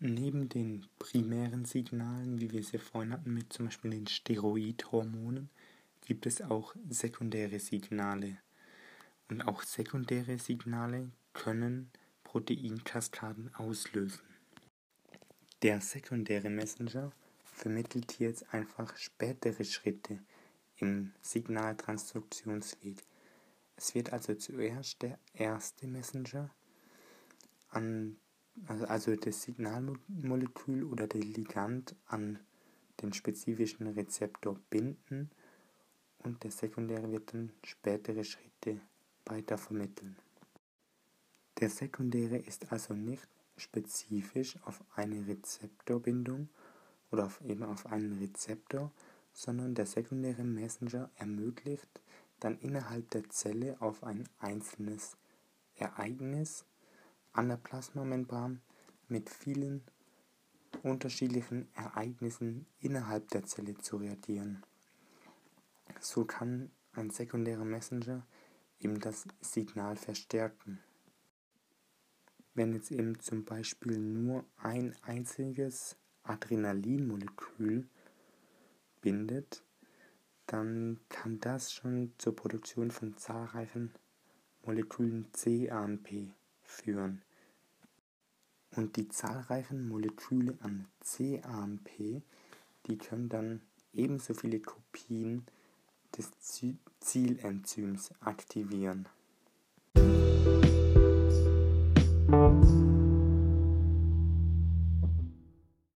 Neben den primären Signalen, wie wir sie vorhin hatten, mit zum Beispiel den Steroidhormonen, gibt es auch sekundäre Signale. Und auch sekundäre Signale können Proteinkaskaden auslösen. Der sekundäre Messenger vermittelt jetzt einfach spätere Schritte im Signaltransduktionsweg. Es wird also zuerst der erste Messenger an also, also das Signalmolekül oder der Ligand an den spezifischen Rezeptor binden und der sekundäre wird dann spätere Schritte weiter vermitteln. Der sekundäre ist also nicht spezifisch auf eine Rezeptorbindung oder auf, eben auf einen Rezeptor, sondern der sekundäre Messenger ermöglicht dann innerhalb der Zelle auf ein einzelnes Ereignis an der Plasmamembran mit vielen unterschiedlichen Ereignissen innerhalb der Zelle zu reagieren. So kann ein sekundärer Messenger eben das Signal verstärken. Wenn jetzt eben zum Beispiel nur ein einziges Adrenalinmolekül bindet, dann kann das schon zur Produktion von zahlreichen Molekülen CAMP führen. Und die zahlreichen Moleküle an CAMP, die können dann ebenso viele Kopien des Zielenzyms aktivieren.